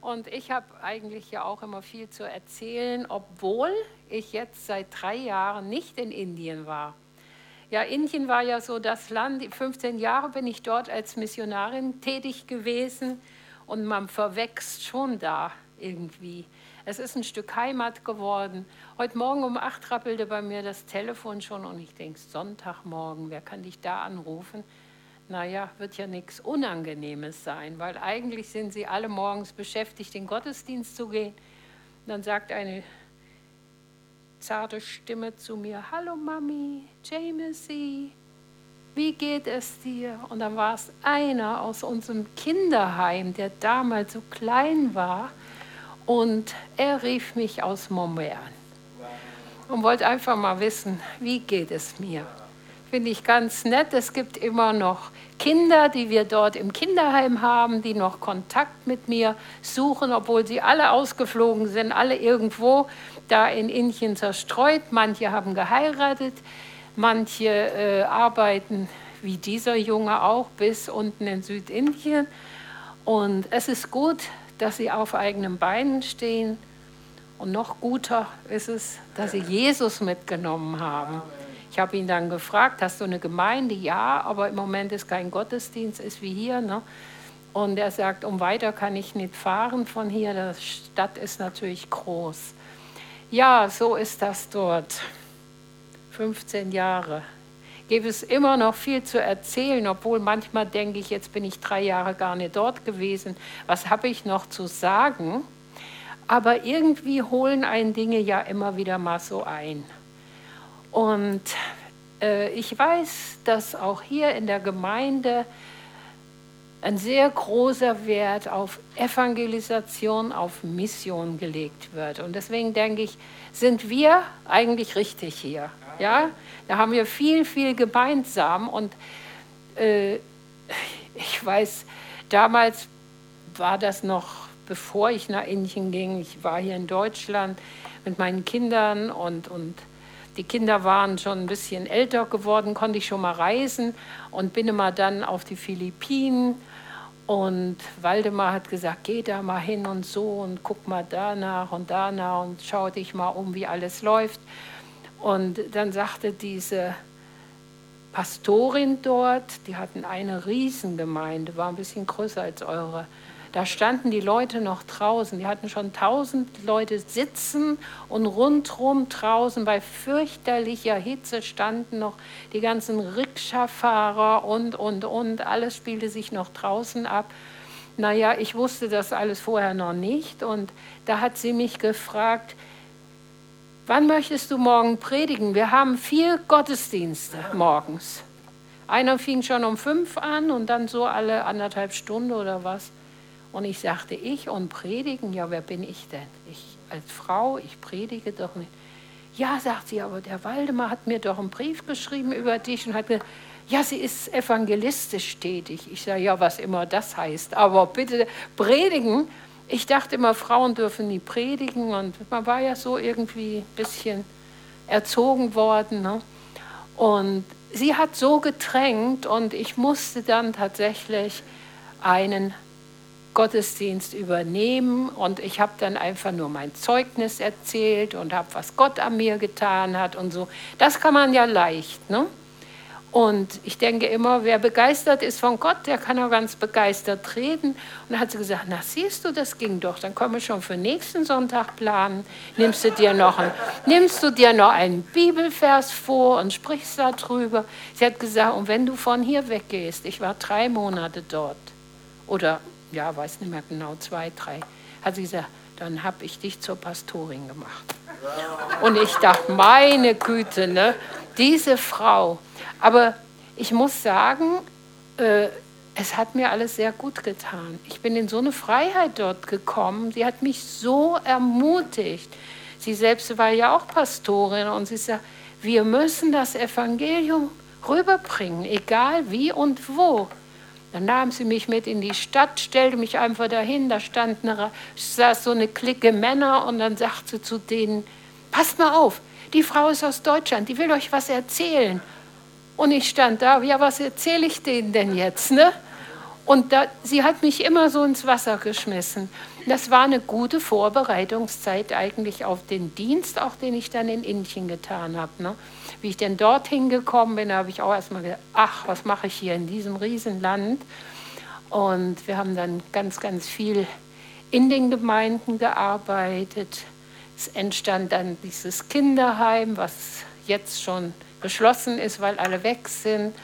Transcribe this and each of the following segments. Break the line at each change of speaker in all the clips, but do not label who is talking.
Und ich habe eigentlich ja auch immer viel zu erzählen, obwohl ich jetzt seit drei Jahren nicht in Indien war. Ja, Indien war ja so das Land, 15 Jahre bin ich dort als Missionarin tätig gewesen und man verwächst schon da irgendwie. Es ist ein Stück Heimat geworden. Heute Morgen um acht rappelte bei mir das Telefon schon und ich denke, Sonntagmorgen, wer kann dich da anrufen? Naja, wird ja nichts Unangenehmes sein, weil eigentlich sind sie alle morgens beschäftigt, in den Gottesdienst zu gehen. Und dann sagt eine zarte Stimme zu mir, hallo Mami, Jamesy, wie geht es dir? Und dann war es einer aus unserem Kinderheim, der damals so klein war und er rief mich aus Mumbai an und wollte einfach mal wissen, wie geht es mir? Finde ich ganz nett. Es gibt immer noch Kinder, die wir dort im Kinderheim haben, die noch Kontakt mit mir suchen, obwohl sie alle ausgeflogen sind, alle irgendwo da in Indien zerstreut. Manche haben geheiratet, manche äh, arbeiten wie dieser Junge auch bis unten in Südindien. Und es ist gut, dass sie auf eigenen Beinen stehen. Und noch guter ist es, dass sie Jesus mitgenommen haben. Ich habe ihn dann gefragt, hast du eine Gemeinde? Ja, aber im Moment ist kein Gottesdienst, ist wie hier. Ne? Und er sagt, um weiter kann ich nicht fahren von hier, die Stadt ist natürlich groß. Ja, so ist das dort. 15 Jahre. Gibt es immer noch viel zu erzählen, obwohl manchmal denke ich, jetzt bin ich drei Jahre gar nicht dort gewesen. Was habe ich noch zu sagen? Aber irgendwie holen einen Dinge ja immer wieder mal so ein. Und äh, ich weiß, dass auch hier in der Gemeinde ein sehr großer Wert auf Evangelisation, auf Mission gelegt wird. Und deswegen denke ich, sind wir eigentlich richtig hier. Ja, da haben wir viel, viel gemeinsam. Und äh, ich weiß, damals war das noch, bevor ich nach Indien ging. Ich war hier in Deutschland mit meinen Kindern und, und die Kinder waren schon ein bisschen älter geworden, konnte ich schon mal reisen und bin immer dann auf die Philippinen. Und Waldemar hat gesagt, geh da mal hin und so und guck mal danach und danach und schau dich mal um, wie alles läuft. Und dann sagte diese Pastorin dort, die hatten eine Riesengemeinde, war ein bisschen größer als eure, da standen die Leute noch draußen. Die hatten schon tausend Leute sitzen und rundherum draußen bei fürchterlicher Hitze standen noch die ganzen Rikscha-Fahrer und, und, und. Alles spielte sich noch draußen ab. Naja, ich wusste das alles vorher noch nicht. Und da hat sie mich gefragt, wann möchtest du morgen predigen? Wir haben vier Gottesdienste morgens. Einer fing schon um fünf an und dann so alle anderthalb Stunden oder was. Und ich sagte, ich und predigen, ja, wer bin ich denn? Ich als Frau, ich predige doch nicht. Ja, sagt sie, aber der Waldemar hat mir doch einen Brief geschrieben über dich und hat gesagt, ja, sie ist evangelistisch tätig. Ich sage, ja, was immer das heißt, aber bitte predigen. Ich dachte immer, Frauen dürfen nie predigen und man war ja so irgendwie ein bisschen erzogen worden. Ne? Und sie hat so gedrängt und ich musste dann tatsächlich einen Gottesdienst übernehmen und ich habe dann einfach nur mein Zeugnis erzählt und habe, was Gott an mir getan hat und so. Das kann man ja leicht. Ne? Und ich denke immer, wer begeistert ist von Gott, der kann auch ganz begeistert reden. Und dann hat sie gesagt, na siehst du, das ging doch. Dann können wir schon für nächsten Sonntag planen. Nimmst du dir noch, ein, nimmst du dir noch einen Bibelvers vor und sprichst darüber. Sie hat gesagt, und wenn du von hier weggehst, ich war drei Monate dort oder ja, weiß nicht mehr genau, zwei, drei, hat sie gesagt, dann habe ich dich zur Pastorin gemacht. Und ich dachte, meine Güte, ne, diese Frau. Aber ich muss sagen, äh, es hat mir alles sehr gut getan. Ich bin in so eine Freiheit dort gekommen. Sie hat mich so ermutigt. Sie selbst war ja auch Pastorin und sie sagt, wir müssen das Evangelium rüberbringen, egal wie und wo. Dann nahm sie mich mit in die Stadt, stellte mich einfach dahin, da stand eine, saß so eine Clique Männer und dann sagte sie zu denen, passt mal auf, die Frau ist aus Deutschland, die will euch was erzählen. Und ich stand da, ja, was erzähle ich denen denn jetzt? Ne? Und da, sie hat mich immer so ins Wasser geschmissen. Das war eine gute Vorbereitungszeit eigentlich auf den Dienst, auch den ich dann in Indien getan habe. Ne? Wie ich denn dorthin gekommen bin, habe ich auch erstmal gedacht, ach, was mache ich hier in diesem Riesenland? Und wir haben dann ganz, ganz viel in den Gemeinden gearbeitet. Es entstand dann dieses Kinderheim, was jetzt schon geschlossen ist, weil alle weg sind.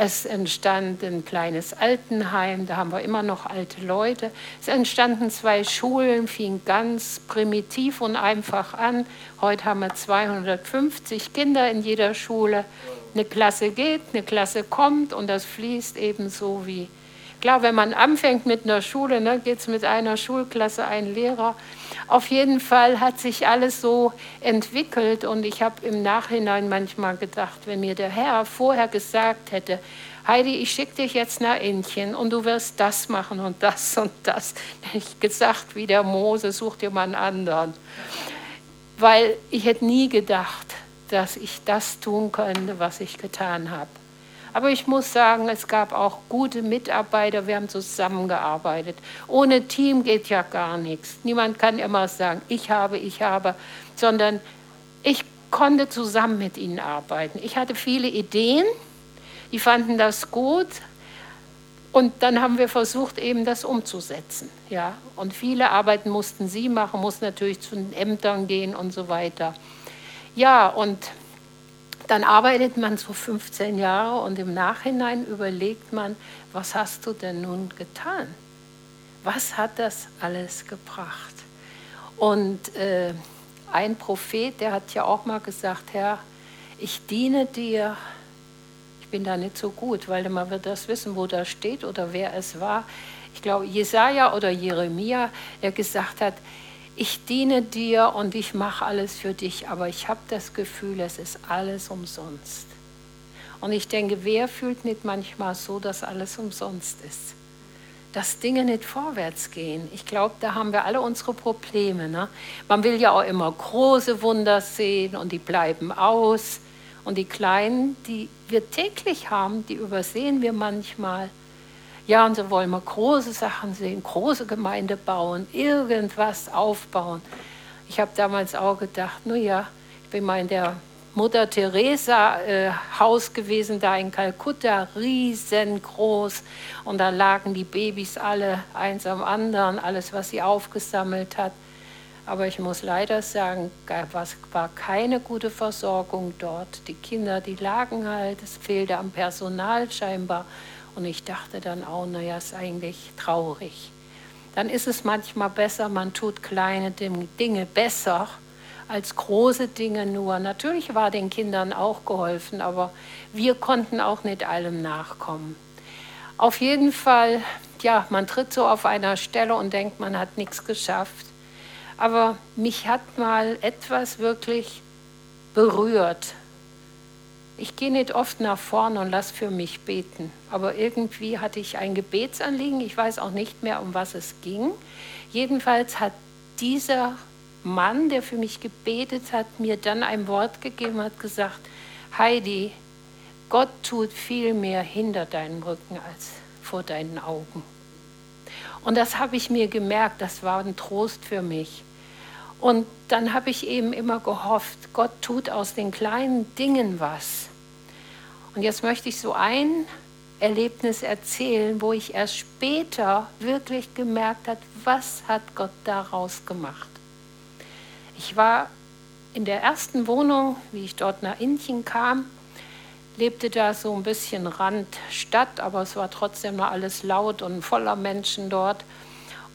Es entstand ein kleines Altenheim, da haben wir immer noch alte Leute. Es entstanden zwei Schulen, fing ganz primitiv und einfach an. Heute haben wir 250 Kinder in jeder Schule. Eine Klasse geht, eine Klasse kommt und das fließt ebenso wie. Klar, wenn man anfängt mit einer Schule, ne, geht es mit einer Schulklasse, ein Lehrer. Auf jeden Fall hat sich alles so entwickelt und ich habe im Nachhinein manchmal gedacht, wenn mir der Herr vorher gesagt hätte, Heidi, ich schicke dich jetzt nach Indien und du wirst das machen und das und das. Ich gesagt, wie der Mose, such dir mal einen anderen. Weil ich hätte nie gedacht, dass ich das tun könnte, was ich getan habe. Aber ich muss sagen, es gab auch gute Mitarbeiter, wir haben zusammengearbeitet. Ohne Team geht ja gar nichts. Niemand kann immer sagen, ich habe, ich habe, sondern ich konnte zusammen mit ihnen arbeiten. Ich hatte viele Ideen, die fanden das gut. Und dann haben wir versucht, eben das umzusetzen. Ja? Und viele Arbeiten mussten sie machen, mussten natürlich zu den Ämtern gehen und so weiter. Ja, und dann arbeitet man so 15 Jahre und im Nachhinein überlegt man, was hast du denn nun getan? Was hat das alles gebracht? Und äh, ein Prophet, der hat ja auch mal gesagt, Herr, ich diene dir. Ich bin da nicht so gut, weil man wird das wissen, wo das steht oder wer es war. Ich glaube, Jesaja oder Jeremia, der gesagt hat, ich diene dir und ich mache alles für dich, aber ich habe das Gefühl, es ist alles umsonst. Und ich denke, wer fühlt nicht manchmal so, dass alles umsonst ist? Dass Dinge nicht vorwärts gehen. Ich glaube, da haben wir alle unsere Probleme. Ne? Man will ja auch immer große Wunder sehen und die bleiben aus. Und die kleinen, die wir täglich haben, die übersehen wir manchmal. Ja, und so wollen wir große Sachen sehen, große Gemeinde bauen, irgendwas aufbauen. Ich habe damals auch gedacht, nun ja, ich bin mal in der Mutter Teresa äh, Haus gewesen, da in Kalkutta, riesengroß. Und da lagen die Babys alle eins am anderen, alles, was sie aufgesammelt hat. Aber ich muss leider sagen, es war keine gute Versorgung dort. Die Kinder, die lagen halt, es fehlte am Personal scheinbar. Und ich dachte dann auch, naja, ist eigentlich traurig. Dann ist es manchmal besser, man tut kleine Dinge besser als große Dinge nur. Natürlich war den Kindern auch geholfen, aber wir konnten auch nicht allem nachkommen. Auf jeden Fall, ja, man tritt so auf einer Stelle und denkt, man hat nichts geschafft. Aber mich hat mal etwas wirklich berührt. Ich gehe nicht oft nach vorne und lasse für mich beten, aber irgendwie hatte ich ein Gebetsanliegen. Ich weiß auch nicht mehr, um was es ging. Jedenfalls hat dieser Mann, der für mich gebetet hat, mir dann ein Wort gegeben, hat gesagt, Heidi, Gott tut viel mehr hinter deinem Rücken als vor deinen Augen. Und das habe ich mir gemerkt, das war ein Trost für mich. Und dann habe ich eben immer gehofft, Gott tut aus den kleinen Dingen was. Und jetzt möchte ich so ein Erlebnis erzählen, wo ich erst später wirklich gemerkt habe, was hat Gott daraus gemacht. Ich war in der ersten Wohnung, wie ich dort nach Indien kam, lebte da so ein bisschen Randstadt, aber es war trotzdem noch alles laut und voller Menschen dort.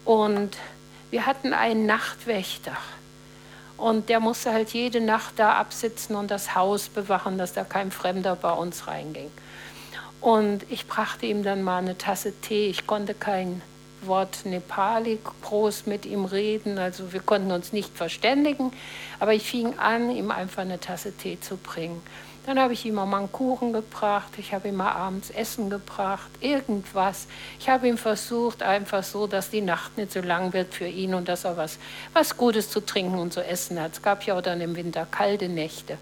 Und wir hatten einen Nachtwächter. Und der musste halt jede Nacht da absitzen und das Haus bewachen, dass da kein Fremder bei uns reinging. Und ich brachte ihm dann mal eine Tasse Tee. Ich konnte kein Wort Nepali groß mit ihm reden, also wir konnten uns nicht verständigen, aber ich fing an, ihm einfach eine Tasse Tee zu bringen. Dann habe ich ihm mal einen Kuchen gebracht, ich habe ihm mal abends Essen gebracht, irgendwas. Ich habe ihm versucht, einfach so, dass die Nacht nicht so lang wird für ihn und dass er was, was Gutes zu trinken und zu essen hat. Es gab ja auch dann im Winter kalte Nächte.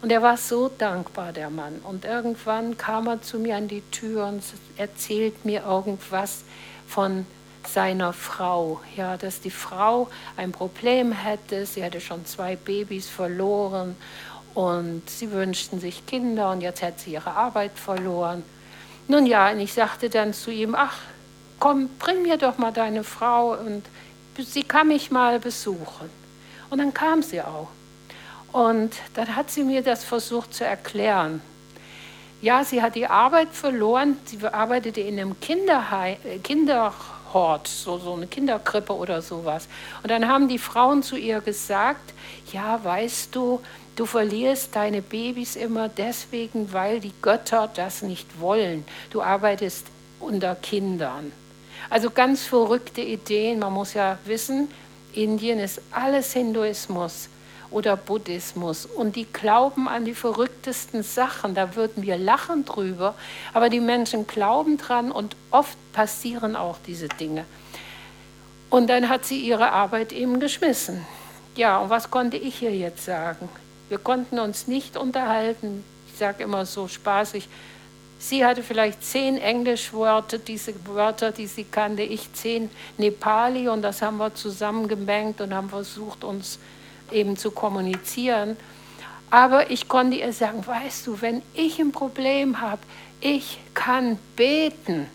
Und er war so dankbar, der Mann. Und irgendwann kam er zu mir an die Tür und erzählt mir irgendwas von seiner Frau. Ja, dass die Frau ein Problem hätte. Sie hatte schon zwei Babys verloren und sie wünschten sich Kinder und jetzt hätte sie ihre Arbeit verloren. Nun ja, und ich sagte dann zu ihm, ach, komm, bring mir doch mal deine Frau und sie kann mich mal besuchen. Und dann kam sie auch. Und dann hat sie mir das versucht zu erklären. Ja, sie hat die Arbeit verloren. Sie arbeitete in einem Kinderheim, äh, Kinderhort, so, so eine Kinderkrippe oder sowas. Und dann haben die Frauen zu ihr gesagt, ja, weißt du, du verlierst deine Babys immer deswegen, weil die Götter das nicht wollen. Du arbeitest unter Kindern. Also ganz verrückte Ideen. Man muss ja wissen, Indien ist alles Hinduismus oder Buddhismus und die glauben an die verrücktesten Sachen. Da würden wir lachen drüber, aber die Menschen glauben dran und oft passieren auch diese Dinge. Und dann hat sie ihre Arbeit eben geschmissen. Ja, und was konnte ich hier jetzt sagen? Wir konnten uns nicht unterhalten. Ich sage immer so spaßig, sie hatte vielleicht zehn Englischwörter, diese Wörter, die sie kannte, ich zehn Nepali und das haben wir zusammengemengt und haben versucht, uns eben zu kommunizieren. Aber ich konnte ihr sagen, weißt du, wenn ich ein Problem habe, ich kann beten.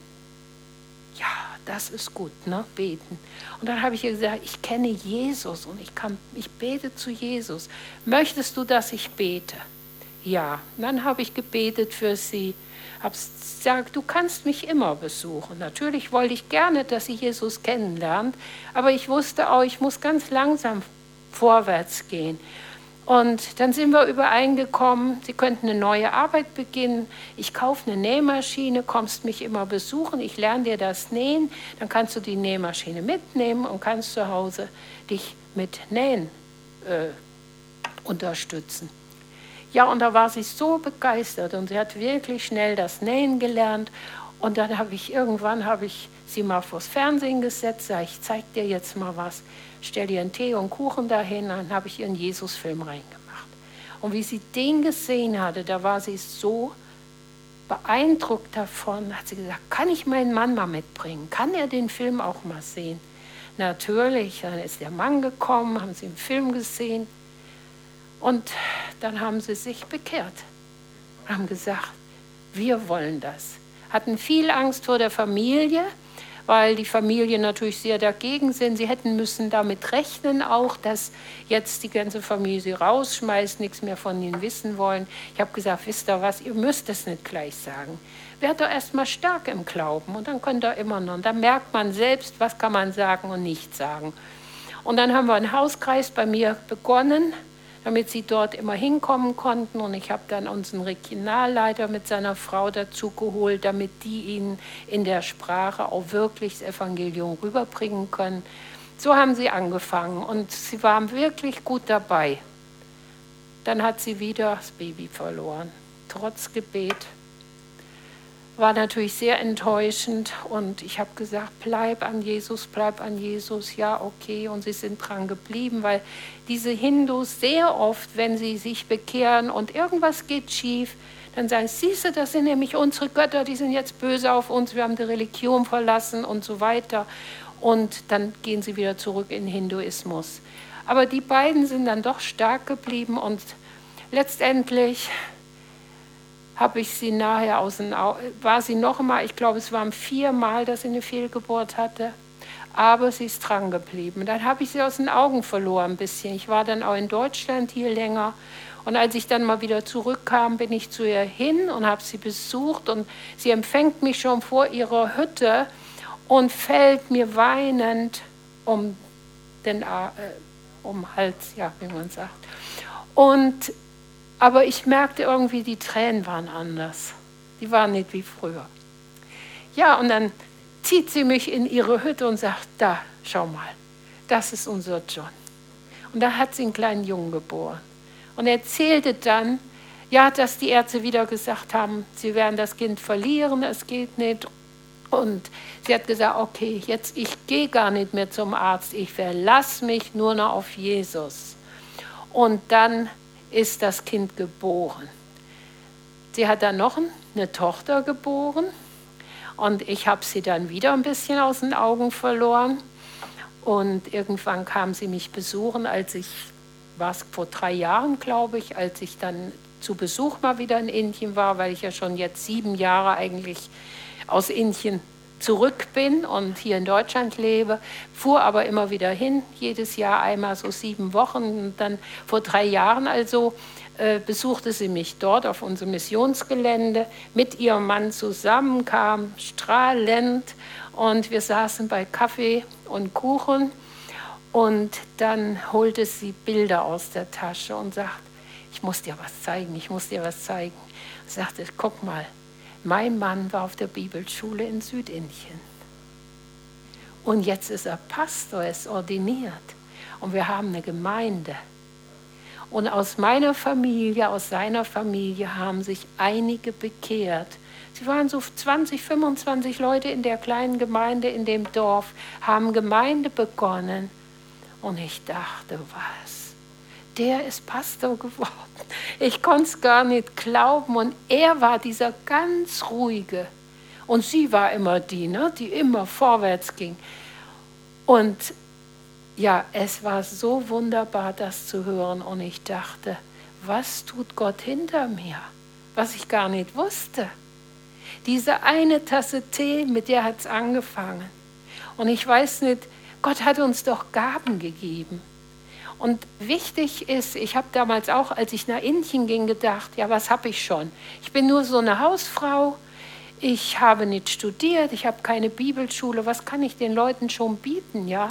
Ja, das ist gut, ne? Beten. Und dann habe ich ihr gesagt, ich kenne Jesus und ich, kann, ich bete zu Jesus. Möchtest du, dass ich bete? Ja. Und dann habe ich gebetet für sie. Habe gesagt, du kannst mich immer besuchen. Natürlich wollte ich gerne, dass sie Jesus kennenlernt, aber ich wusste auch, ich muss ganz langsam vorwärts gehen. Und dann sind wir übereingekommen, Sie könnten eine neue Arbeit beginnen. Ich kaufe eine Nähmaschine, kommst mich immer besuchen, ich lerne dir das Nähen, dann kannst du die Nähmaschine mitnehmen und kannst zu Hause dich mit Nähen äh, unterstützen. Ja, und da war sie so begeistert und sie hat wirklich schnell das Nähen gelernt. Und dann habe ich irgendwann habe ich sie mal vors Fernsehen gesetzt, sage ich, zeig dir jetzt mal was stell dir einen Tee und Kuchen dahin, dann habe ich ihren Jesus-Film reingemacht. Und wie sie den gesehen hatte, da war sie so beeindruckt davon, hat sie gesagt, kann ich meinen Mann mal mitbringen? Kann er den Film auch mal sehen? Natürlich, dann ist der Mann gekommen, haben sie den Film gesehen und dann haben sie sich bekehrt, haben gesagt, wir wollen das. Hatten viel Angst vor der Familie, weil die Familien natürlich sehr dagegen sind. Sie hätten müssen damit rechnen auch, dass jetzt die ganze Familie sie rausschmeißt, nichts mehr von ihnen wissen wollen. Ich habe gesagt, wisst ihr was, ihr müsst es nicht gleich sagen. Werdet doch erstmal stark im Glauben und dann könnt ihr immer noch. Und dann merkt man selbst, was kann man sagen und nicht sagen. Und dann haben wir einen Hauskreis bei mir begonnen damit sie dort immer hinkommen konnten. Und ich habe dann unseren Regionalleiter mit seiner Frau dazu geholt, damit die ihnen in der Sprache auch wirklich das Evangelium rüberbringen können. So haben sie angefangen und sie waren wirklich gut dabei. Dann hat sie wieder das Baby verloren, trotz Gebet war natürlich sehr enttäuschend und ich habe gesagt, bleib an Jesus, bleib an Jesus, ja, okay. Und sie sind dran geblieben, weil diese Hindus sehr oft, wenn sie sich bekehren und irgendwas geht schief, dann sagen, siehst du, das sind nämlich unsere Götter, die sind jetzt böse auf uns, wir haben die Religion verlassen und so weiter. Und dann gehen sie wieder zurück in Hinduismus. Aber die beiden sind dann doch stark geblieben und letztendlich habe ich sie nachher aus den Augen, war sie noch mal, ich glaube, es waren viermal, dass sie eine Fehlgeburt hatte, aber sie ist dran geblieben. Dann habe ich sie aus den Augen verloren ein bisschen. Ich war dann auch in Deutschland hier länger und als ich dann mal wieder zurückkam, bin ich zu ihr hin und habe sie besucht und sie empfängt mich schon vor ihrer Hütte und fällt mir weinend um den äh, um Hals, ja, wie man sagt. Und aber ich merkte irgendwie, die Tränen waren anders. Die waren nicht wie früher. Ja, und dann zieht sie mich in ihre Hütte und sagt, da, schau mal, das ist unser John. Und da hat sie einen kleinen Jungen geboren. Und er erzählte dann, ja, dass die Ärzte wieder gesagt haben, sie werden das Kind verlieren, es geht nicht. Und sie hat gesagt, okay, jetzt ich gehe gar nicht mehr zum Arzt, ich verlasse mich nur noch auf Jesus. Und dann ist das Kind geboren. Sie hat dann noch eine Tochter geboren und ich habe sie dann wieder ein bisschen aus den Augen verloren. Und irgendwann kam sie mich besuchen, als ich, war es vor drei Jahren, glaube ich, als ich dann zu Besuch mal wieder in Indien war, weil ich ja schon jetzt sieben Jahre eigentlich aus Indien zurück bin und hier in Deutschland lebe, fuhr aber immer wieder hin, jedes Jahr einmal so sieben Wochen. Und dann vor drei Jahren also äh, besuchte sie mich dort auf unserem Missionsgelände mit ihrem Mann zusammen, kam strahlend und wir saßen bei Kaffee und Kuchen und dann holte sie Bilder aus der Tasche und sagt, ich muss dir was zeigen, ich muss dir was zeigen. Sagte, guck mal, mein Mann war auf der Bibelschule in Südindien. Und jetzt ist er Pastor, ist ordiniert. Und wir haben eine Gemeinde. Und aus meiner Familie, aus seiner Familie haben sich einige bekehrt. Sie waren so 20, 25 Leute in der kleinen Gemeinde in dem Dorf, haben Gemeinde begonnen. Und ich dachte, was? Der ist Pastor geworden. Ich konnte es gar nicht glauben. Und er war dieser ganz ruhige. Und sie war immer die, ne, die immer vorwärts ging. Und ja, es war so wunderbar, das zu hören. Und ich dachte, was tut Gott hinter mir, was ich gar nicht wusste. Diese eine Tasse Tee, mit der hat es angefangen. Und ich weiß nicht, Gott hat uns doch Gaben gegeben. Und wichtig ist, ich habe damals auch, als ich nach Indien ging, gedacht, ja, was habe ich schon? Ich bin nur so eine Hausfrau, ich habe nicht studiert, ich habe keine Bibelschule, was kann ich den Leuten schon bieten, ja?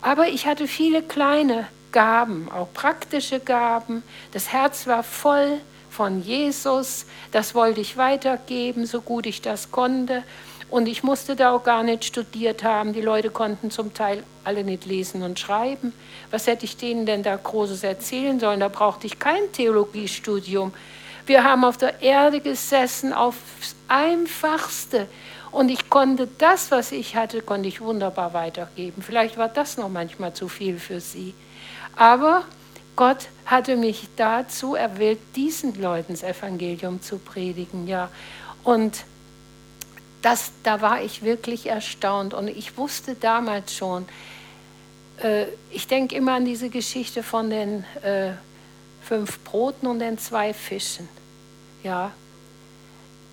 Aber ich hatte viele kleine Gaben, auch praktische Gaben. Das Herz war voll von Jesus, das wollte ich weitergeben, so gut ich das konnte. Und ich musste da auch gar nicht studiert haben. Die Leute konnten zum Teil alle nicht lesen und schreiben. Was hätte ich denen denn da Großes erzählen sollen? Da brauchte ich kein Theologiestudium. Wir haben auf der Erde gesessen, aufs Einfachste. Und ich konnte das, was ich hatte, konnte ich wunderbar weitergeben. Vielleicht war das noch manchmal zu viel für sie. Aber Gott hatte mich dazu erwählt, diesen Leuten das Evangelium zu predigen. Ja. Und das, da war ich wirklich erstaunt und ich wusste damals schon, äh, ich denke immer an diese Geschichte von den äh, fünf Broten und den zwei Fischen. Ja,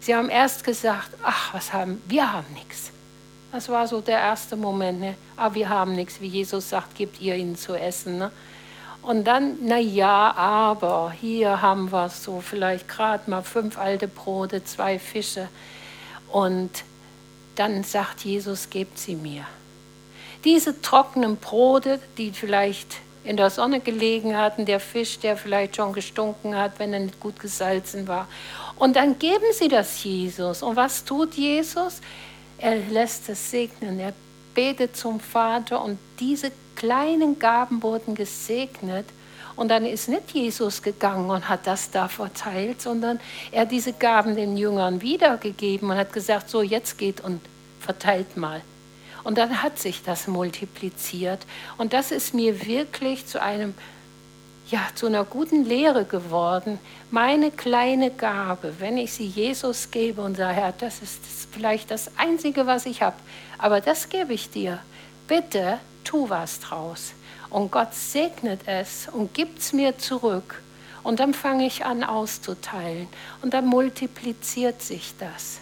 sie haben erst gesagt, ach, was haben wir haben nichts. Das war so der erste Moment, ne? ah, wir haben nichts, wie Jesus sagt, gebt ihr ihnen zu essen. Ne? Und dann, na ja, aber hier haben wir so vielleicht gerade mal fünf alte Brote, zwei Fische. Und dann sagt Jesus, gebt sie mir. Diese trockenen Brote, die vielleicht in der Sonne gelegen hatten, der Fisch, der vielleicht schon gestunken hat, wenn er nicht gut gesalzen war. Und dann geben sie das Jesus. Und was tut Jesus? Er lässt es segnen. Er betet zum Vater und diese kleinen Gaben wurden gesegnet. Und dann ist nicht Jesus gegangen und hat das da verteilt, sondern er hat diese Gaben den Jüngern wiedergegeben und hat gesagt, so jetzt geht und verteilt mal. Und dann hat sich das multipliziert. Und das ist mir wirklich zu einem, ja, zu einer guten Lehre geworden. Meine kleine Gabe, wenn ich sie Jesus gebe und sage, Herr, das ist vielleicht das Einzige, was ich habe, aber das gebe ich dir. Bitte tu was draus. Und Gott segnet es und gibt es mir zurück. Und dann fange ich an auszuteilen. Und dann multipliziert sich das.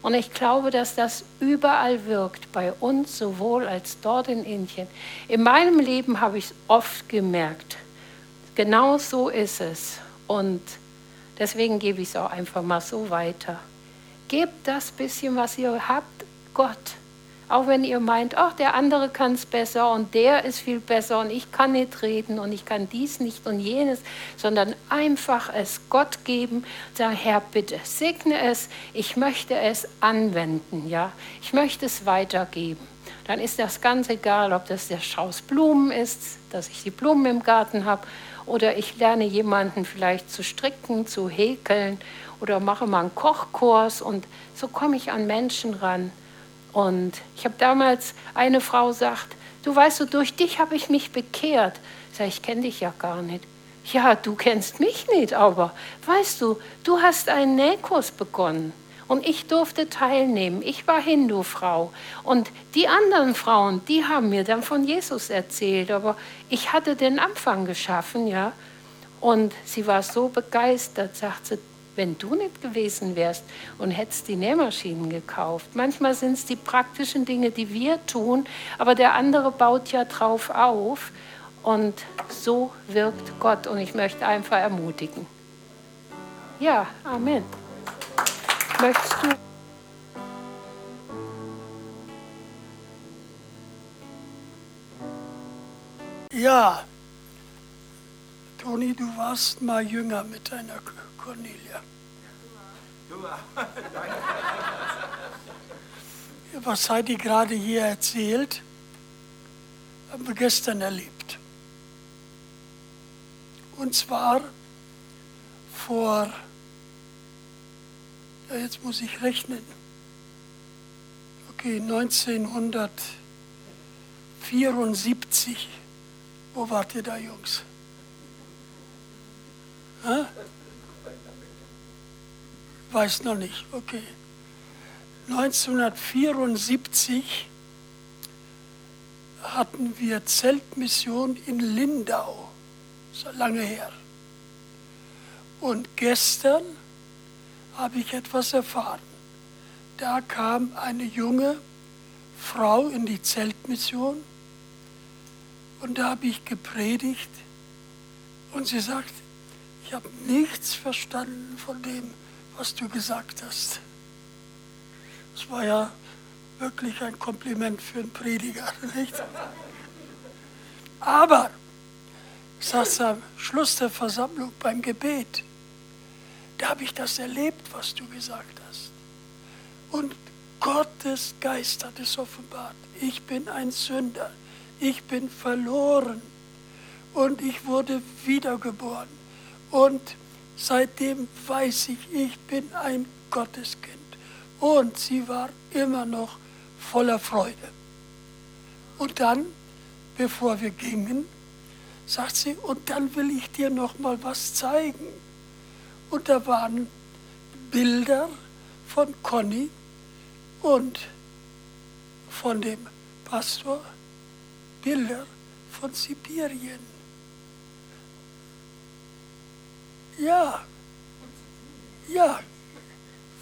Und ich glaube, dass das überall wirkt, bei uns sowohl als dort in Indien. In meinem Leben habe ich es oft gemerkt. Genau so ist es. Und deswegen gebe ich es auch einfach mal so weiter. Gebt das bisschen, was ihr habt, Gott. Auch wenn ihr meint, ach, der andere kann es besser und der ist viel besser und ich kann nicht reden und ich kann dies nicht und jenes, sondern einfach es Gott geben, sagen, Herr, bitte segne es, ich möchte es anwenden, ja, ich möchte es weitergeben. Dann ist das ganz egal, ob das der Strauß Blumen ist, dass ich die Blumen im Garten habe, oder ich lerne jemanden vielleicht zu stricken, zu häkeln oder mache mal einen Kochkurs und so komme ich an Menschen ran. Und ich habe damals eine Frau gesagt, du weißt du, durch dich habe ich mich bekehrt. Ich sage, ich kenne dich ja gar nicht. ja, du kennst mich nicht, aber weißt du, du hast einen Nähkurs begonnen. Und ich durfte teilnehmen. Ich war Hindu-Frau. Und die anderen Frauen, die haben mir dann von Jesus erzählt. Aber ich hatte den Anfang geschaffen, ja. Und sie war so begeistert, sagt sie, wenn du nicht gewesen wärst und hättest die Nähmaschinen gekauft. Manchmal sind es die praktischen Dinge, die wir tun, aber der andere baut ja drauf auf. Und so wirkt Gott. Und ich möchte einfach ermutigen. Ja, Amen. Möchtest du?
Ja, Toni, du warst mal jünger mit deiner Cornelia. Was seid ihr gerade hier erzählt? Haben wir gestern erlebt. Und zwar vor ja, jetzt muss ich rechnen. Okay, 1974. Wo wart ihr da, Jungs? Hä? Weiß noch nicht, okay. 1974 hatten wir Zeltmission in Lindau. Ist lange her. Und gestern habe ich etwas erfahren. Da kam eine junge Frau in die Zeltmission und da habe ich gepredigt und sie sagt, ich habe nichts verstanden von dem, was du gesagt hast. Das war ja wirklich ein Kompliment für einen Prediger, nicht? Aber, saß am Schluss der Versammlung beim Gebet, da habe ich das erlebt, was du gesagt hast. Und Gottes Geist hat es offenbart. Ich bin ein Sünder. Ich bin verloren. Und ich wurde wiedergeboren. Und seitdem weiß ich, ich bin ein Gotteskind. Und sie war immer noch voller Freude. Und dann, bevor wir gingen, sagt sie, und dann will ich dir noch mal was zeigen. Und da waren Bilder von Conny und von dem Pastor, Bilder von Sibirien. Ja, ja,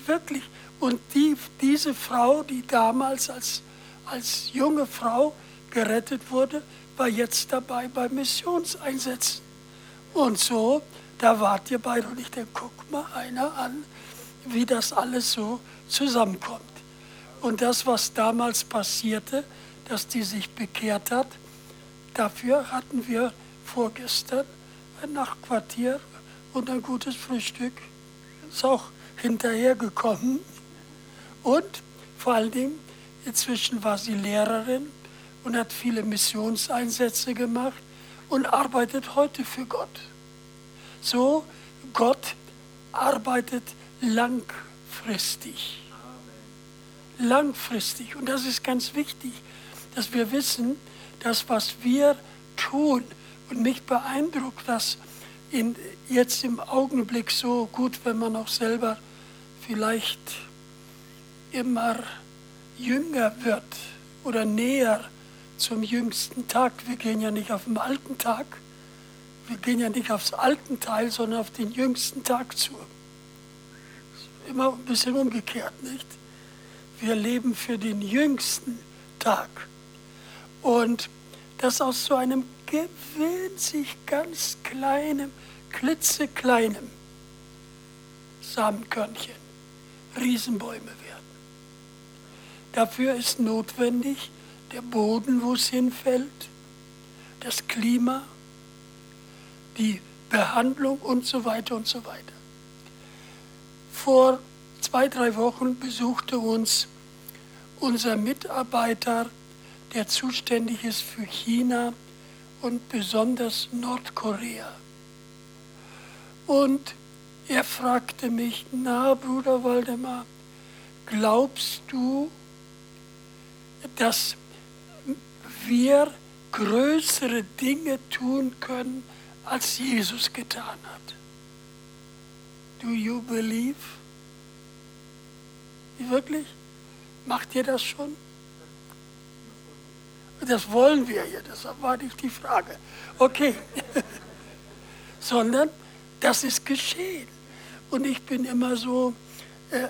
wirklich. Und die, diese Frau, die damals als, als junge Frau gerettet wurde, war jetzt dabei bei Missionseinsätzen. Und so da wart ihr beide und ich denke, guck mal einer an, wie das alles so zusammenkommt. Und das, was damals passierte, dass die sich bekehrt hat, dafür hatten wir vorgestern ein Nachtquartier und ein gutes Frühstück. Ist auch hinterhergekommen. Und vor allen Dingen, inzwischen war sie Lehrerin und hat viele Missionseinsätze gemacht und arbeitet heute für Gott. So, Gott arbeitet langfristig. Langfristig. Und das ist ganz wichtig, dass wir wissen, dass was wir tun, und mich beeindruckt das in, jetzt im Augenblick so gut, wenn man auch selber vielleicht immer jünger wird oder näher zum jüngsten Tag. Wir gehen ja nicht auf den alten Tag, wir gehen ja nicht aufs alten Teil, sondern auf den jüngsten Tag zu. Immer ein bisschen umgekehrt, nicht? Wir leben für den jüngsten Tag. Und das aus so einem gewöhnlich ganz kleinen, klitzekleinen Samenkörnchen Riesenbäume werden. Dafür ist notwendig der Boden, wo es hinfällt, das Klima, die Behandlung und so weiter und so weiter. Vor zwei, drei Wochen besuchte uns unser Mitarbeiter, der zuständig ist für China und besonders Nordkorea. Und er fragte mich, na Bruder Waldemar, glaubst du, dass wir größere Dinge tun können als Jesus getan hat. Do you believe? Wirklich? Macht ihr das schon? Das wollen wir ja, deshalb war nicht die Frage. Okay. Sondern das ist geschehen. Und ich bin immer so äh,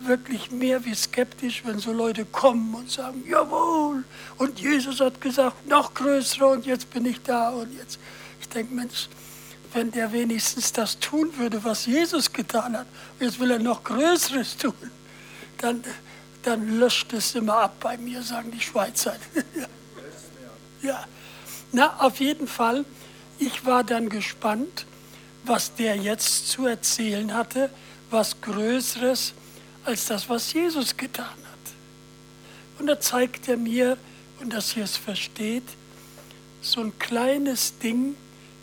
wirklich mehr wie skeptisch, wenn so Leute kommen und sagen, jawohl, und Jesus hat gesagt, noch größere und jetzt bin ich da und jetzt. Ich denke, Mensch, wenn der wenigstens das tun würde, was Jesus getan hat, jetzt will er noch Größeres tun, dann, dann löscht es immer ab bei mir, sagen die Schweizer. ja. Na, auf jeden Fall, ich war dann gespannt, was der jetzt zu erzählen hatte, was Größeres als das, was Jesus getan hat. Und da zeigt er mir, und dass ihr es versteht, so ein kleines Ding,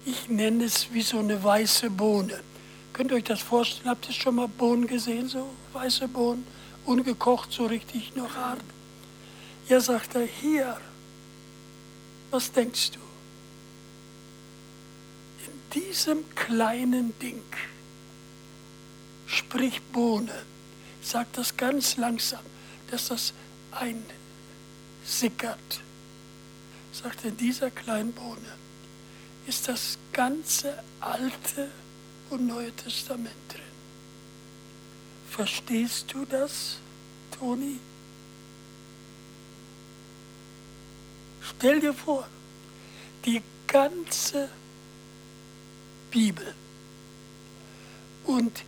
ich nenne es wie so eine weiße Bohne. Könnt ihr euch das vorstellen? Habt ihr schon mal Bohnen gesehen, so weiße Bohnen, ungekocht, so richtig noch hart? Ja, sagt er, hier, was denkst du? In diesem kleinen Ding, sprich Bohne, sagt das ganz langsam, dass das einsickert. Sagt in dieser kleinen Bohne ist das ganze Alte und Neue Testament. Verstehst du das, Toni? Stell dir vor, die ganze Bibel. Und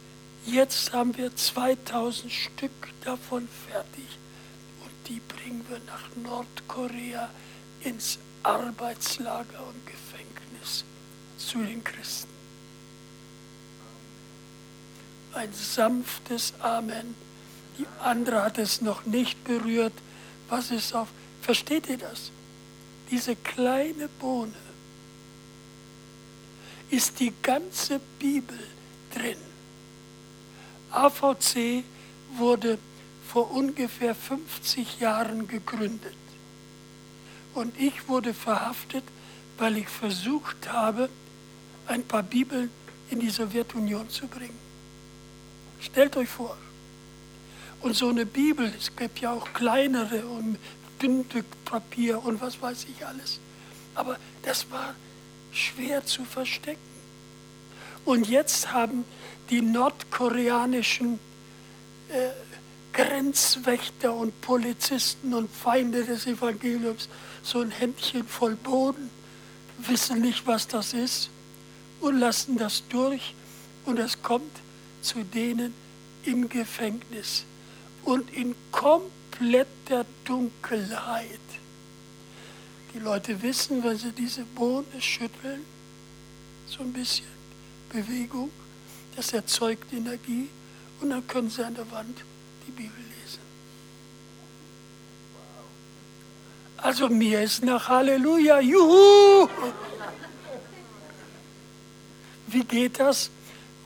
jetzt haben wir 2000 Stück davon fertig. Und die bringen wir nach Nordkorea ins Arbeitslager und Gefängnis zu den Christen. Ein sanftes Amen. Die andere hat es noch nicht berührt. Was ist auf? Versteht ihr das? diese kleine Bohne ist die ganze Bibel drin. AVC wurde vor ungefähr 50 Jahren gegründet. Und ich wurde verhaftet, weil ich versucht habe, ein paar Bibeln in die Sowjetunion zu bringen. Stellt euch vor. Und so eine Bibel, es gibt ja auch kleinere und Papier und was weiß ich alles. Aber das war schwer zu verstecken. Und jetzt haben die nordkoreanischen äh, Grenzwächter und Polizisten und Feinde des Evangeliums so ein Händchen voll Boden, wissen nicht, was das ist und lassen das durch und es kommt zu denen im Gefängnis und in komplett kompletter Dunkelheit. Die Leute wissen, wenn sie diese Bohne schütteln, so ein bisschen Bewegung, das erzeugt Energie und dann können sie an der Wand die Bibel lesen. Also mir ist nach Halleluja, juhu! Wie geht das?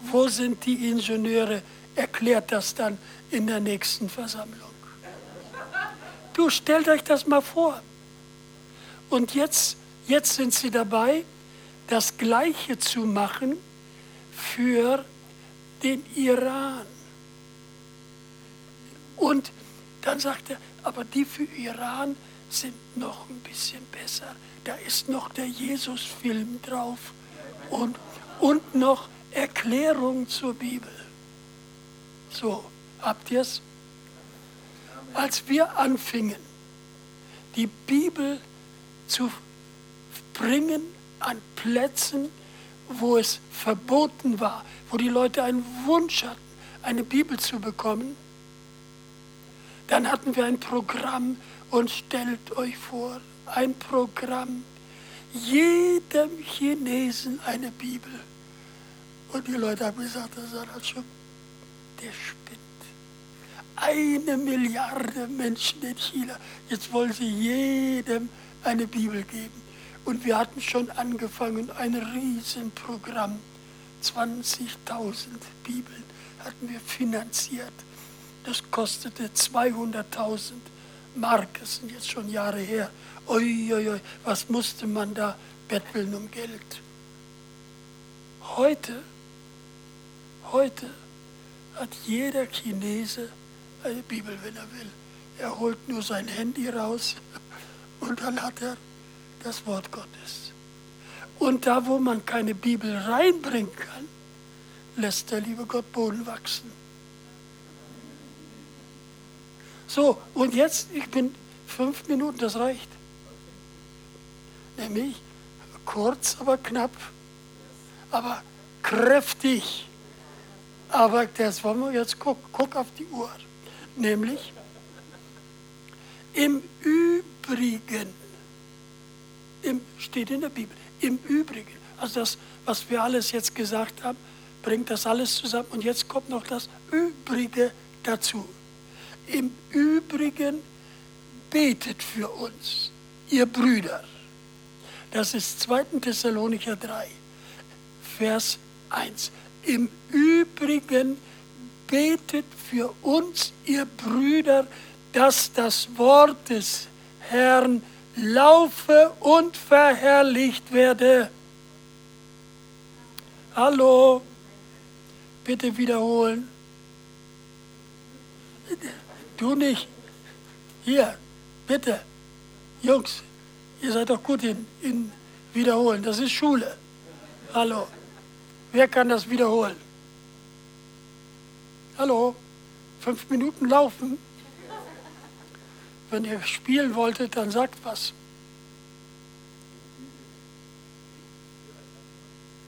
Wo sind die Ingenieure? Erklärt das dann in der nächsten Versammlung. Du stellt euch das mal vor. Und jetzt, jetzt sind sie dabei, das Gleiche zu machen für den Iran. Und dann sagt er, aber die für Iran sind noch ein bisschen besser. Da ist noch der Jesus-Film drauf und, und noch Erklärung zur Bibel. So, habt ihr es? als wir anfingen, die Bibel zu bringen an Plätzen, wo es verboten war, wo die Leute einen Wunsch hatten, eine Bibel zu bekommen, dann hatten wir ein Programm und stellt euch vor, ein Programm, jedem Chinesen eine Bibel. Und die Leute haben gesagt, das ist halt schon der spinnt eine Milliarde Menschen in China. Jetzt wollen sie jedem eine Bibel geben. Und wir hatten schon angefangen, ein Riesenprogramm. 20.000 Bibeln hatten wir finanziert. Das kostete 200.000 Mark. Das sind jetzt schon Jahre her. Uiuiui, was musste man da betteln um Geld? Heute, heute hat jeder Chinese eine Bibel, wenn er will. Er holt nur sein Handy raus und dann hat er das Wort Gottes. Und da, wo man keine Bibel reinbringen kann, lässt der liebe Gott Boden wachsen. So, und jetzt, ich bin fünf Minuten, das reicht. Nämlich kurz, aber knapp, aber kräftig. Aber das wollen wir jetzt gucken. Guck auf die Uhr. Nämlich im Übrigen, im, steht in der Bibel, im Übrigen, also das, was wir alles jetzt gesagt haben, bringt das alles zusammen. Und jetzt kommt noch das Übrige dazu. Im Übrigen betet für uns, ihr Brüder. Das ist 2. Thessalonicher 3, Vers 1. Im Übrigen betet für uns, ihr Brüder, dass das Wort des Herrn laufe und verherrlicht werde. Hallo, bitte wiederholen. Du nicht. Hier, bitte. Jungs, ihr seid doch gut in, in Wiederholen. Das ist Schule. Hallo. Wer kann das wiederholen? Hallo? Fünf Minuten laufen? Wenn ihr spielen wolltet, dann sagt was.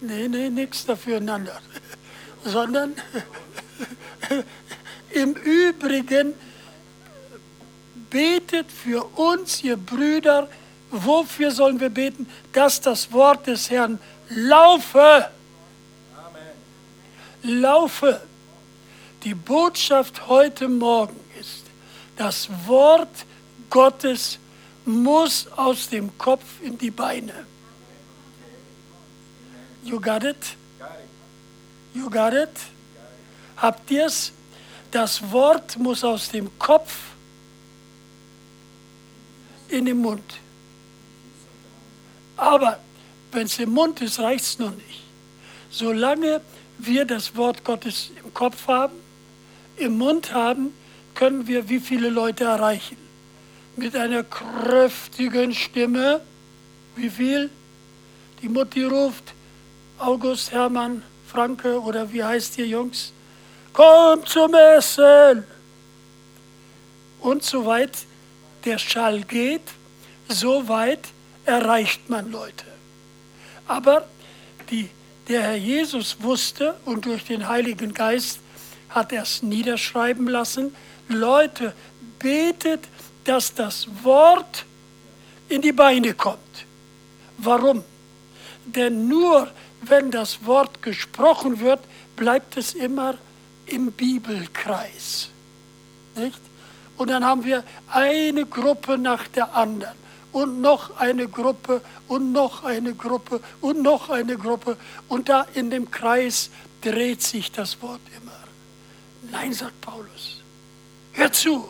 Nee, nee, nichts dafüreinander. Sondern im Übrigen betet für uns, ihr Brüder, wofür sollen wir beten? Dass das Wort des Herrn laufe. Laufe. Die Botschaft heute Morgen ist, das Wort Gottes muss aus dem Kopf in die Beine. You got it? You got it? Habt ihr es? Das Wort muss aus dem Kopf in den Mund. Aber wenn es im Mund ist, reicht es noch nicht. Solange wir das Wort Gottes im Kopf haben, im Mund haben, können wir wie viele Leute erreichen? Mit einer kräftigen Stimme. Wie viel? Die Mutti ruft, August Hermann Franke oder wie heißt ihr Jungs? Komm zum Essen! Und so weit der Schall geht, so weit erreicht man Leute. Aber die, der Herr Jesus wusste und durch den Heiligen Geist hat er es niederschreiben lassen, Leute, betet, dass das Wort in die Beine kommt. Warum? Denn nur wenn das Wort gesprochen wird, bleibt es immer im Bibelkreis. Nicht? Und dann haben wir eine Gruppe nach der anderen und noch eine Gruppe und noch eine Gruppe und noch eine Gruppe. Und da in dem Kreis dreht sich das Wort immer. Nein, sagt Paulus. Hört zu,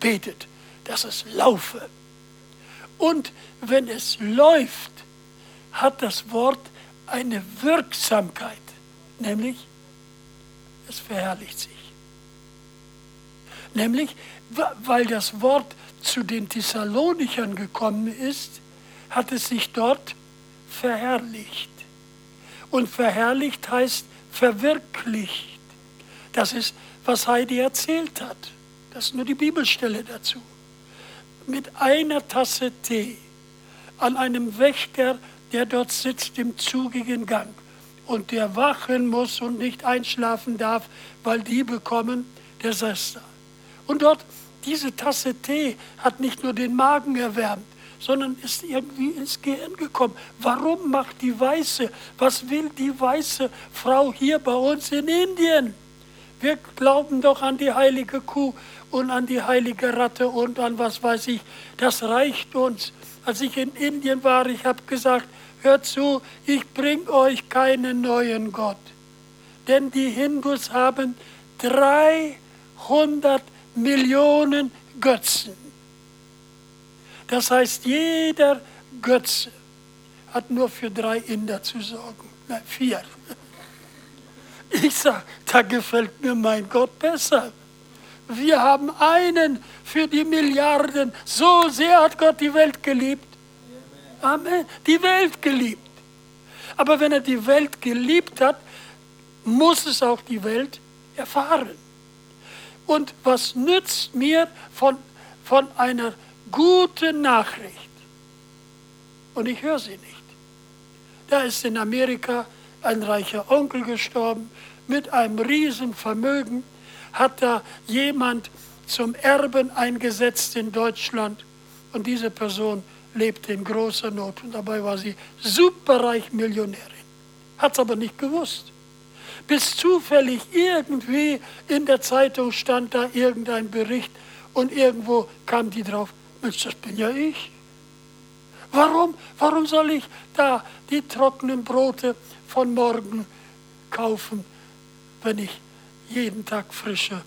betet, dass es laufe. Und wenn es läuft, hat das Wort eine Wirksamkeit, nämlich es verherrlicht sich. Nämlich, weil das Wort zu den Thessalonichern gekommen ist, hat es sich dort verherrlicht. Und verherrlicht heißt verwirklicht. Das ist, was Heidi erzählt hat. Das ist nur die Bibelstelle dazu. Mit einer Tasse Tee an einem Wächter der dort sitzt im zugigen Gang und der wachen muss und nicht einschlafen darf, weil die bekommen, der da. Und dort, diese Tasse Tee hat nicht nur den Magen erwärmt, sondern ist irgendwie ins Gehirn gekommen. Warum macht die Weiße, was will die weiße Frau hier bei uns in Indien? Wir glauben doch an die heilige Kuh und an die heilige Ratte und an was weiß ich. Das reicht uns. Als ich in Indien war, ich habe gesagt, hört zu, ich bringe euch keinen neuen Gott. Denn die Hindus haben 300 Millionen Götzen. Das heißt, jeder Götze hat nur für drei Inder zu sorgen. Nein, vier. Ich sage, da gefällt mir mein Gott besser. Wir haben einen für die Milliarden. So sehr hat Gott die Welt geliebt. Amen. Die Welt geliebt. Aber wenn er die Welt geliebt hat, muss es auch die Welt erfahren. Und was nützt mir von, von einer guten Nachricht? Und ich höre sie nicht. Da ist in Amerika ein reicher Onkel gestorben mit einem Riesenvermögen hat da jemand zum Erben eingesetzt in Deutschland und diese Person lebte in großer Not und dabei war sie superreich Millionärin. Hat es aber nicht gewusst. Bis zufällig irgendwie in der Zeitung stand da irgendein Bericht und irgendwo kam die drauf, Mensch, das bin ja ich. Warum, warum soll ich da die trockenen Brote von morgen kaufen, wenn ich jeden Tag frische.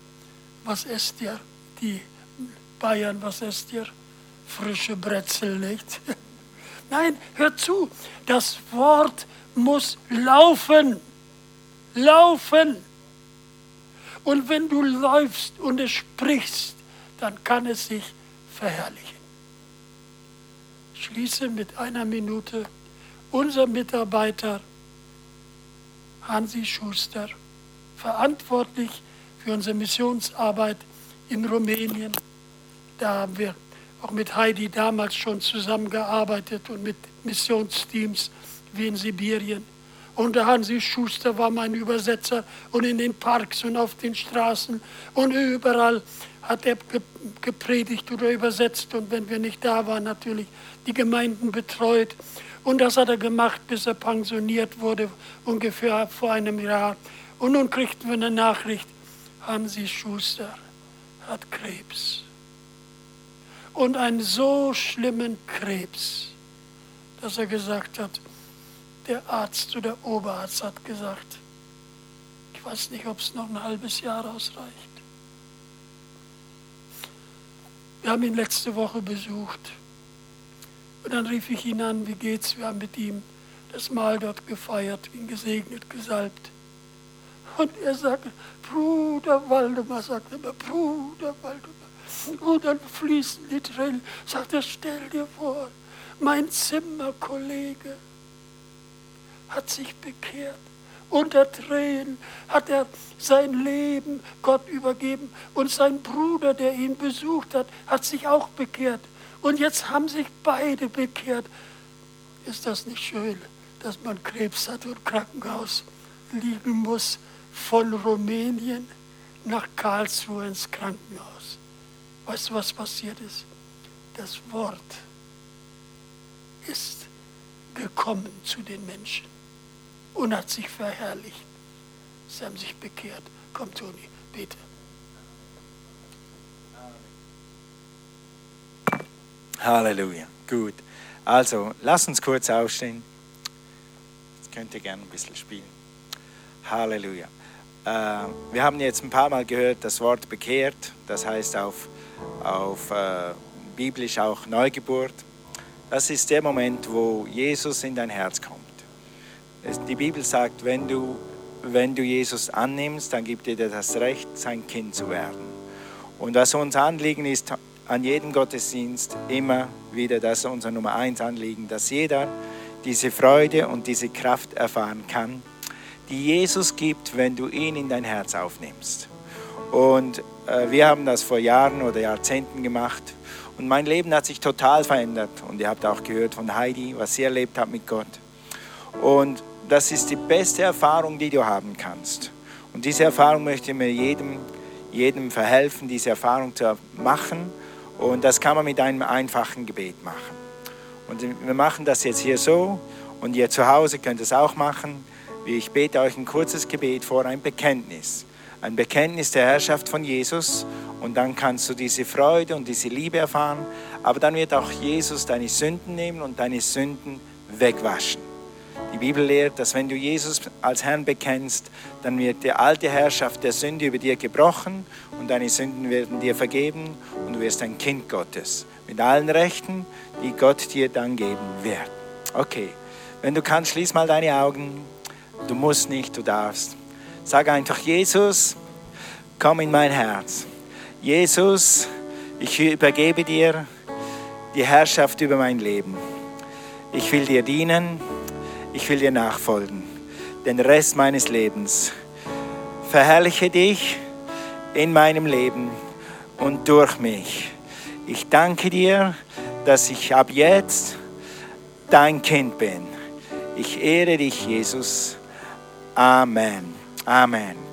Was esst ihr? Die Bayern, was esst ihr? Frische Brezel, nicht? Nein, hör zu, das Wort muss laufen. Laufen. Und wenn du läufst und es sprichst, dann kann es sich verherrlichen. Ich schließe mit einer Minute. Unser Mitarbeiter Hansi Schuster verantwortlich für unsere Missionsarbeit in Rumänien. Da haben wir auch mit Heidi damals schon zusammengearbeitet und mit Missionsteams wie in Sibirien. Und der Hansi Schuster war mein Übersetzer und in den Parks und auf den Straßen und überall hat er gepredigt oder übersetzt und wenn wir nicht da waren, natürlich die Gemeinden betreut. Und das hat er gemacht, bis er pensioniert wurde, ungefähr vor einem Jahr. Und nun kriegten wir eine Nachricht, Hansi Schuster hat Krebs. Und einen so schlimmen Krebs, dass er gesagt hat, der Arzt oder der Oberarzt hat gesagt, ich weiß nicht, ob es noch ein halbes Jahr ausreicht. Wir haben ihn letzte Woche besucht. Und dann rief ich ihn an, wie geht's? Wir haben mit ihm das Mahl dort gefeiert, ihn gesegnet, gesalbt. Und er sagte, Bruder Waldemar, sagt immer, Bruder Waldemar. Und dann fließen die Tränen. Sagt er, stell dir vor, mein Zimmerkollege hat sich bekehrt. Unter Tränen hat er sein Leben Gott übergeben. Und sein Bruder, der ihn besucht hat, hat sich auch bekehrt. Und jetzt haben sich beide bekehrt. Ist das nicht schön, dass man Krebs hat und Krankenhaus liegen muss? von Rumänien nach Karlsruhe ins Krankenhaus. Weißt du, was passiert ist? Das Wort ist gekommen zu den Menschen und hat sich verherrlicht. Sie haben sich bekehrt. Komm, Toni, bitte.
Halleluja. Gut. Also, lass uns kurz aufstehen. Jetzt könnt ihr gerne ein bisschen spielen. Halleluja. Äh, wir haben jetzt ein paar Mal gehört, das Wort bekehrt, das heißt auf, auf äh, biblisch auch Neugeburt. Das ist der Moment, wo Jesus in dein Herz kommt. Die Bibel sagt, wenn du, wenn du Jesus annimmst, dann gibt dir das Recht, sein Kind zu werden. Und was uns Anliegen ist, an jedem Gottesdienst immer wieder, das ist unser Nummer eins Anliegen, dass jeder diese Freude und diese Kraft erfahren kann, die Jesus gibt, wenn du ihn in dein Herz aufnimmst. Und äh, wir haben das vor Jahren oder Jahrzehnten gemacht. Und mein Leben hat sich total verändert. Und ihr habt auch gehört von Heidi, was sie erlebt hat mit Gott. Und das ist die beste Erfahrung, die du haben kannst. Und diese Erfahrung möchte mir jedem, jedem verhelfen, diese Erfahrung zu machen. Und das kann man mit einem einfachen Gebet machen. Und wir machen das jetzt hier so. Und ihr zu Hause könnt es auch machen. Ich bete euch ein kurzes Gebet vor, ein Bekenntnis. Ein Bekenntnis der Herrschaft von Jesus und dann kannst du diese Freude und diese Liebe erfahren. Aber dann wird auch Jesus deine Sünden nehmen und deine Sünden wegwaschen. Die Bibel lehrt, dass wenn du Jesus als Herrn bekennst, dann wird die alte Herrschaft der Sünde über dir gebrochen und deine Sünden werden dir vergeben und du wirst ein Kind Gottes mit allen Rechten, die Gott dir dann geben wird. Okay, wenn du kannst, schließ mal deine Augen. Du musst nicht, du darfst. Sag einfach, Jesus, komm in mein Herz. Jesus, ich übergebe dir die Herrschaft über mein Leben. Ich will dir dienen, ich will dir nachfolgen, den Rest meines Lebens. Verherrliche dich in meinem Leben und durch mich. Ich danke dir, dass ich ab jetzt dein Kind bin. Ich ehre dich, Jesus. Amen. Amen.